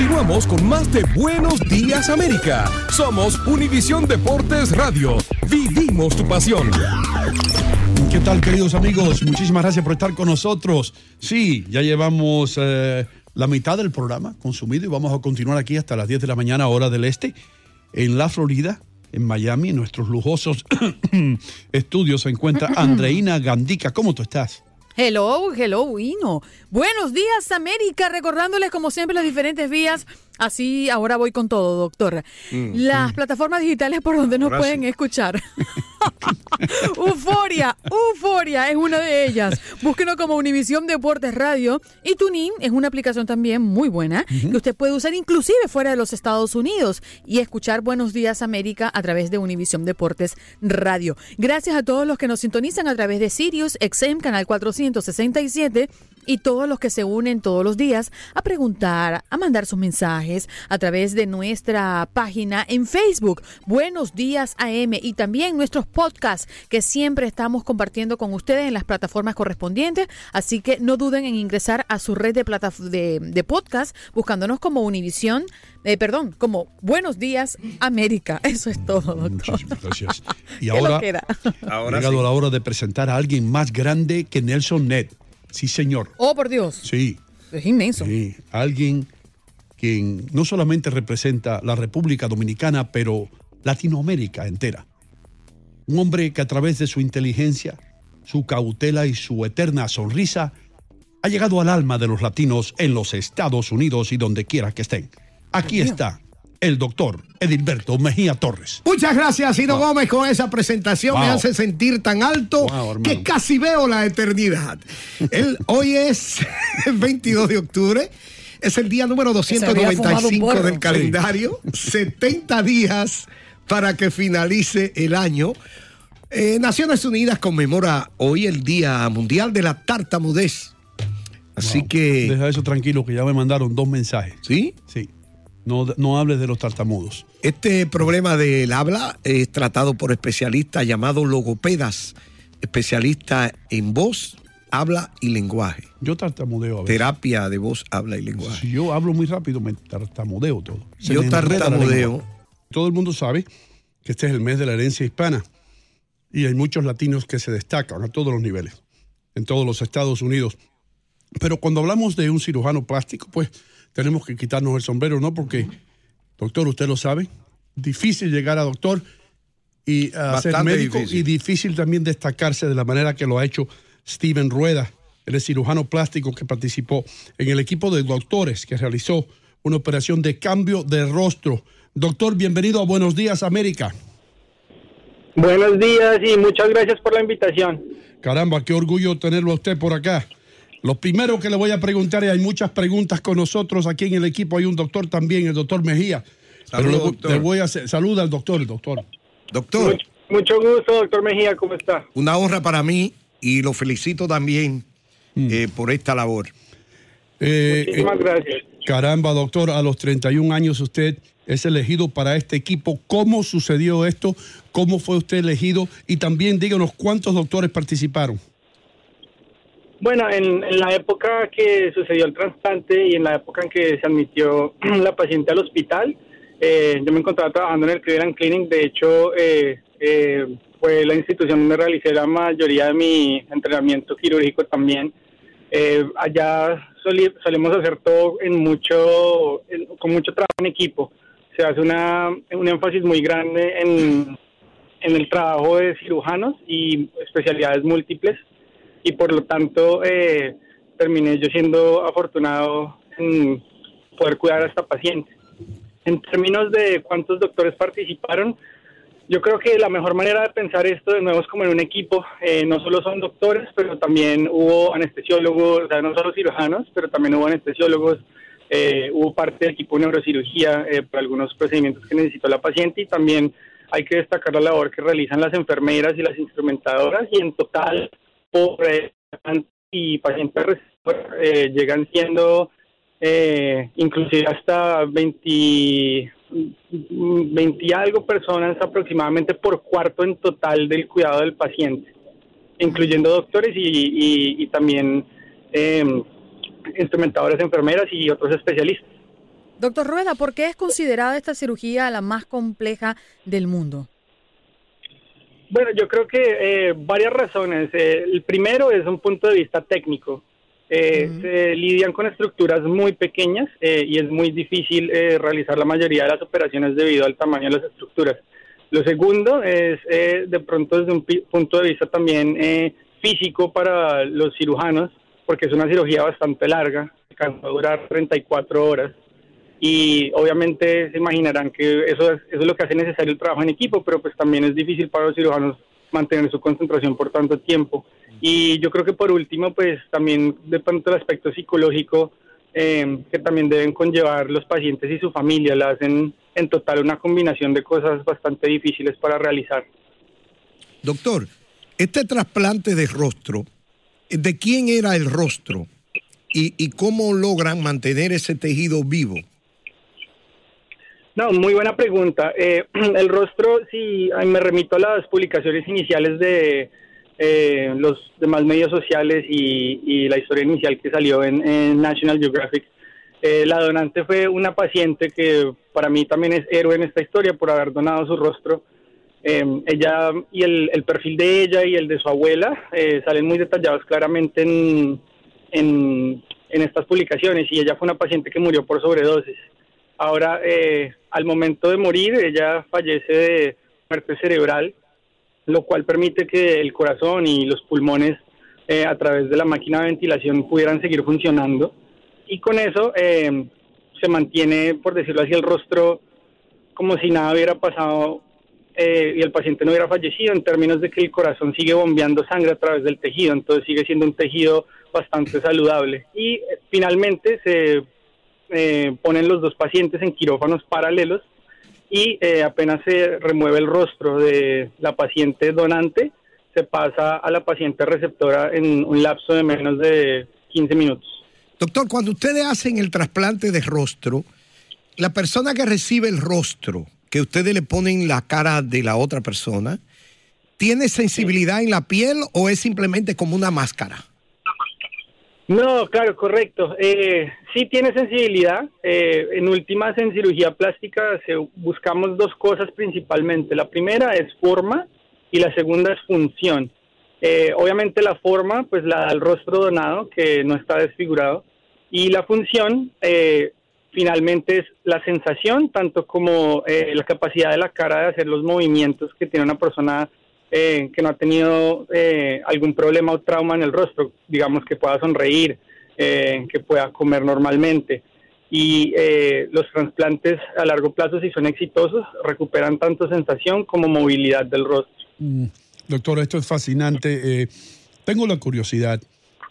Continuamos con más de Buenos Días América. Somos Univisión Deportes Radio. Vivimos tu pasión. ¿Qué tal, queridos amigos? Muchísimas gracias por estar con nosotros. Sí, ya llevamos eh, la mitad del programa consumido y vamos a continuar aquí hasta las 10 de la mañana, hora del este, en la Florida, en Miami, en nuestros lujosos estudios se encuentra Andreina Gandica. ¿Cómo tú estás? Hello, hello, Ino. Buenos días, América. Recordándoles, como siempre, las diferentes vías. Así, ahora voy con todo, doctor. Mm, las plataformas digitales por donde nos Ahora pueden sí. escuchar. Euforia, Euforia es una de ellas. Búsquenos como Univisión Deportes Radio. Y Tunin es una aplicación también muy buena que usted puede usar inclusive fuera de los Estados Unidos y escuchar Buenos Días América a través de Univisión Deportes Radio. Gracias a todos los que nos sintonizan a través de Sirius XM Canal 467 y todos los que se unen todos los días a preguntar, a mandar sus mensajes a través de nuestra página en Facebook, Buenos Días AM, y también nuestros podcasts que siempre estamos compartiendo con ustedes en las plataformas correspondientes. Así que no duden en ingresar a su red de, plataf- de, de podcast buscándonos como Univisión, eh, perdón, como Buenos Días América. Eso es todo, doctor. Muchísimas gracias. Y ¿Qué ahora era? ha llegado la hora de presentar a alguien más grande que Nelson Ned. Sí, señor. Oh, por Dios. Sí. Es inmenso. Sí, alguien quien no solamente representa la República Dominicana, pero Latinoamérica entera. Un hombre que a través de su inteligencia, su cautela y su eterna sonrisa ha llegado al alma de los latinos en los Estados Unidos y donde quiera que estén. Aquí está el doctor Edilberto Mejía Torres. Muchas gracias, Ino Gómez, con esa presentación. Me hace sentir tan alto Wow, que casi veo la eternidad. El, hoy es el 22 de octubre. Es el día número había fumado un 295 porro. del calendario. 70 días para que finalice el año. Eh, Naciones Unidas conmemora hoy el Día Mundial de la Tartamudez. Así que. Deja eso tranquilo, que ya me mandaron dos mensajes. ¿Sí? Sí. No, no hables de los tartamudos. Este problema del habla es tratado por especialistas llamados logopedas, especialistas en voz, habla y lenguaje. Yo tartamudeo a veces. Terapia de voz, habla y lenguaje. Si yo hablo muy rápido, me tartamudeo todo. Se Yo tartamudeo. Todo el mundo sabe que este es el mes de la herencia hispana y hay muchos latinos que se destacan a todos los niveles, en todos los Estados Unidos. Pero cuando hablamos de un cirujano plástico, pues tenemos que quitarnos el sombrero, ¿no? Porque, doctor, usted lo sabe, difícil llegar a doctor y a ser médico difícil. y difícil también destacarse de la manera que lo ha hecho Steven Rueda, el cirujano plástico que participó en el equipo de doctores que realizó una operación de cambio de rostro. Doctor, bienvenido a Buenos Días, América. Buenos días y muchas gracias por la invitación. Caramba, qué orgullo tenerlo a usted por acá. Lo primero que le voy a preguntar, y hay muchas preguntas con nosotros aquí en el equipo, hay un doctor también, el doctor Mejía. Pero voy- doctor. le voy a hacer, saluda al doctor, el doctor. Doctor, Mucho, mucho gusto, doctor Mejía, ¿cómo está? una honra para mí y lo felicito también eh, por esta labor. Eh, Muchísimas eh, gracias. caramba, doctor, a los 31 años usted es elegido para este equipo. ¿Cómo sucedió esto? ¿Cómo fue usted elegido? Y también díganos cuántos doctores participaron. Bueno, en, en la época que sucedió el trasplante y en la época en que se admitió la paciente al hospital, eh, yo me encontraba trabajando en el Cleveland Clinic. De hecho, eh, eh, fue la institución donde realicé la mayoría de mi entrenamiento quirúrgico también. Eh, allá soli- solemos hacer todo en mucho, con mucho trabajo en equipo. Se hace una, un énfasis muy grande en el trabajo de cirujanos y especialidades múltiples y por lo tanto eh, terminé yo siendo afortunado en poder cuidar a esta paciente. En términos de cuántos doctores participaron, yo creo que la mejor manera de pensar esto de nuevo es como en un equipo. Eh, no solo son doctores, pero también hubo anestesiólogos, o sea, no solo cirujanos, pero también hubo anestesiólogos, eh, hubo parte del equipo de neurocirugía eh, para algunos procedimientos que necesitó la paciente y también hay que destacar la labor que realizan las enfermeras y las instrumentadoras y en total por eh, y pacientes eh, llegan siendo eh, inclusive hasta 20, 20 y algo personas aproximadamente por cuarto en total del cuidado del paciente, incluyendo doctores y, y- también eh, instrumentadores, enfermeras y otros especialistas. Doctor Rueda, ¿por qué es considerada esta cirugía la más compleja del mundo? Bueno, yo creo que eh, varias razones. Eh, el primero es un punto de vista técnico. Eh, Se lidian con estructuras muy pequeñas eh, y es muy difícil eh, realizar la mayoría de las operaciones debido al tamaño de las estructuras. Lo segundo es de pronto desde un punto de vista también físico para los cirujanos, porque es una cirugía bastante larga, que va a durar 34 horas y obviamente se imaginarán que eso es, eso es lo que hace necesario el trabajo en equipo, pero pues también es difícil para los cirujanos mantener su concentración por tanto tiempo. Y yo creo que por último, pues también de pronto el aspecto psicológico eh, que también deben conllevar los pacientes y su familia, la hacen en total una combinación de cosas bastante difíciles para realizar. Doctor, este trasplante de rostro, ¿de quién era el rostro? ¿Y, y cómo logran mantener ese tejido vivo? No, muy buena pregunta. Eh, el rostro, si me remito a las publicaciones iniciales de eh, los demás medios sociales y, la historia inicial que salió en, National Geographic, eh, la donante fue una paciente que para mí también es héroe en esta historia por haber donado su rostro. ella y el, perfil de ella y el de su abuela salen muy detallados claramente en, en, en estas publicaciones y ella fue una paciente que murió por sobredosis. Ahora, eh, al momento de morir, ella fallece de muerte cerebral, lo cual permite que el corazón y los pulmones eh, a través de la máquina de ventilación pudieran seguir funcionando. Y con eso eh, se mantiene, por decirlo así, el rostro como si nada hubiera pasado y el paciente no hubiera fallecido en términos de que el corazón sigue bombeando sangre a través del tejido, entonces sigue siendo un tejido bastante saludable. Y finalmente se eh, ponen los dos pacientes en quirófanos paralelos y eh, apenas se remueve el rostro de la paciente donante, se pasa a la paciente receptora en un lapso de menos de 15 minutos. Doctor, cuando ustedes hacen el trasplante de rostro, la persona que recibe el rostro, que ustedes le ponen la cara de la otra persona, ¿tiene sensibilidad en la piel o es simplemente como una máscara? No, claro, correcto. Eh, sí tiene sensibilidad. Eh, en últimas, en cirugía plástica se, buscamos dos cosas principalmente. La primera es forma y la segunda es función. Eh, obviamente la forma, pues la da el rostro donado, que no está desfigurado. Y la función, eh, finalmente, es la sensación, tanto como la capacidad de la cara de hacer los movimientos que tiene una persona eh, que no ha tenido eh, algún problema o trauma en el rostro, digamos que pueda sonreír, eh, que pueda comer normalmente. Y los trasplantes a largo plazo, si son exitosos, recuperan tanto sensación como movilidad del rostro. Mm, doctor, esto es fascinante. tengo la curiosidad.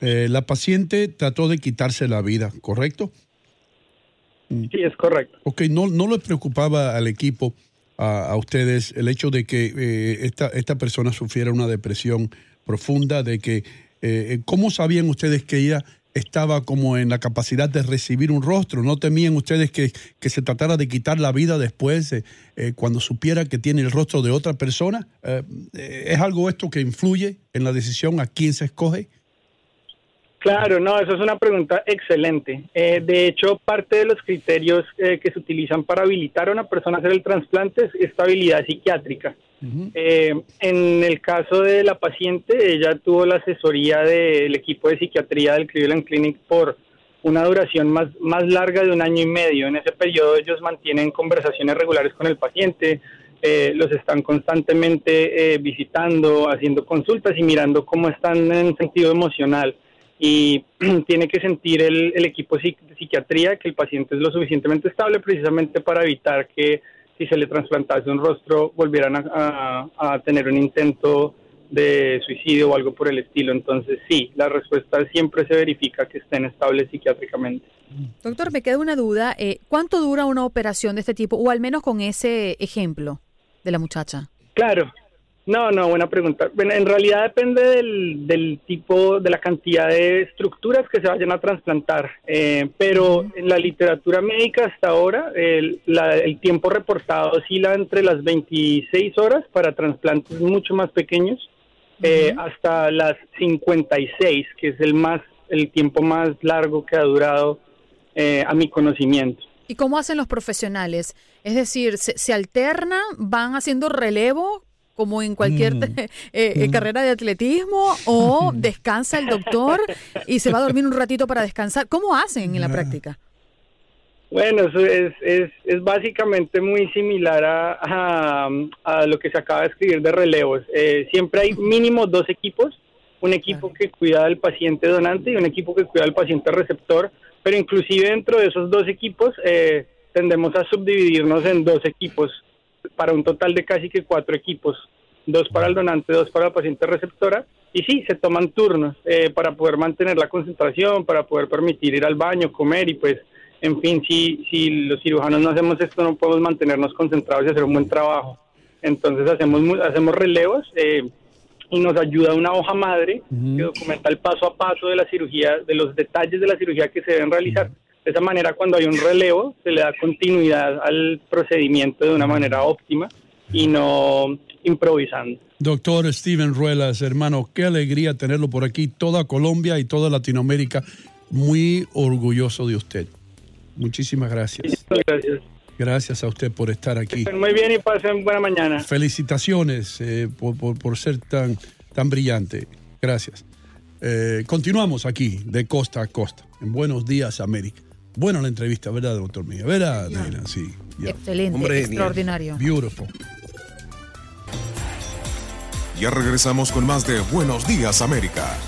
la paciente trató de quitarse la vida, ¿correcto? Sí, es correcto. Ok, no, no le preocupaba al equipo a, ustedes el hecho de que eh, esta, esta persona sufriera una depresión profunda, de que, eh, ¿cómo sabían ustedes que ella estaba como en la capacidad de recibir un rostro? ¿No temían ustedes que, que se tratara de quitar la vida después, eh, cuando supiera que tiene el rostro de otra persona? ¿Es algo esto que influye en la decisión a quién se escoge? Claro, no, eso es una pregunta excelente. Eh, de hecho, parte de los criterios eh, que se utilizan para habilitar a una persona a hacer el trasplante es estabilidad psiquiátrica. Eh, en el caso de la paciente, ella tuvo la asesoría del equipo de psiquiatría del Cleveland Clinic por una duración más, más larga de un año y medio. En ese periodo ellos mantienen conversaciones regulares con el paciente, los están constantemente visitando, haciendo consultas y mirando cómo están en sentido emocional y tiene que sentir el, equipo de psiquiatría que el paciente es lo suficientemente estable precisamente para evitar que si se le trasplantase un rostro volvieran a, tener un intento de suicidio o algo por el estilo. Entonces sí, la respuesta siempre se verifica que estén estables psiquiátricamente. Doctor, me queda una duda. Eh, ¿Cuánto dura una operación de este tipo? O al menos con ese ejemplo de la muchacha. Claro, no, no, buena pregunta. Bueno, en realidad depende del, tipo, de la cantidad de estructuras que se vayan a trasplantar, eh, pero en la literatura médica hasta ahora el, tiempo reportado oscila entre las 26 horas para trasplantes mucho más pequeños eh, hasta las 56, que es el más el tiempo más largo que ha durado eh, a mi conocimiento. ¿Y cómo hacen los profesionales? Es decir, ¿se, se alternan, van haciendo relevo como en cualquier Mm. eh, eh, carrera de atletismo o descansa el doctor y se va a dormir un ratito para descansar? ¿Cómo hacen en la Ah. práctica? Bueno, eso es, es, es básicamente muy similar a, a, a lo que se acaba de escribir de relevos. Eh, siempre hay mínimo dos equipos, un equipo que cuida al paciente donante y un equipo que cuida al paciente receptor, pero inclusive dentro de esos dos equipos eh, tendemos a subdividirnos en dos equipos para un total de casi que cuatro equipos, dos para el donante, dos para la paciente receptora, y sí, se toman turnos eh, para poder mantener la concentración, para poder permitir ir al baño, comer y pues en fin, si, si los cirujanos no hacemos esto, no podemos mantenernos concentrados y hacer un buen trabajo. Entonces hacemos hacemos relevos eh, y nos ayuda una hoja madre que documenta el paso a paso de la cirugía, de los detalles de la cirugía que se deben realizar. De esa manera, cuando hay un relevo, se le da continuidad al procedimiento de una manera óptima y no improvisando. Doctor Steven Ruelas, hermano, qué alegría tenerlo por aquí. Toda Colombia y toda Latinoamérica muy orgulloso de usted. Muchísimas gracias. Muchas gracias. Gracias a usted por estar aquí. Muy bien y pasen buena mañana. Felicitaciones eh, por, por- por ser tan, tan brillante. Gracias. Eh, continuamos aquí, de costa a costa, en Buenos Días, América. Buena la entrevista, ¿verdad, doctor Mía? ¿Verdad, nena? Sí. yeah. Excelente, Hombre genial. extraordinario. Beautiful. Ya regresamos con más de Buenos Días América.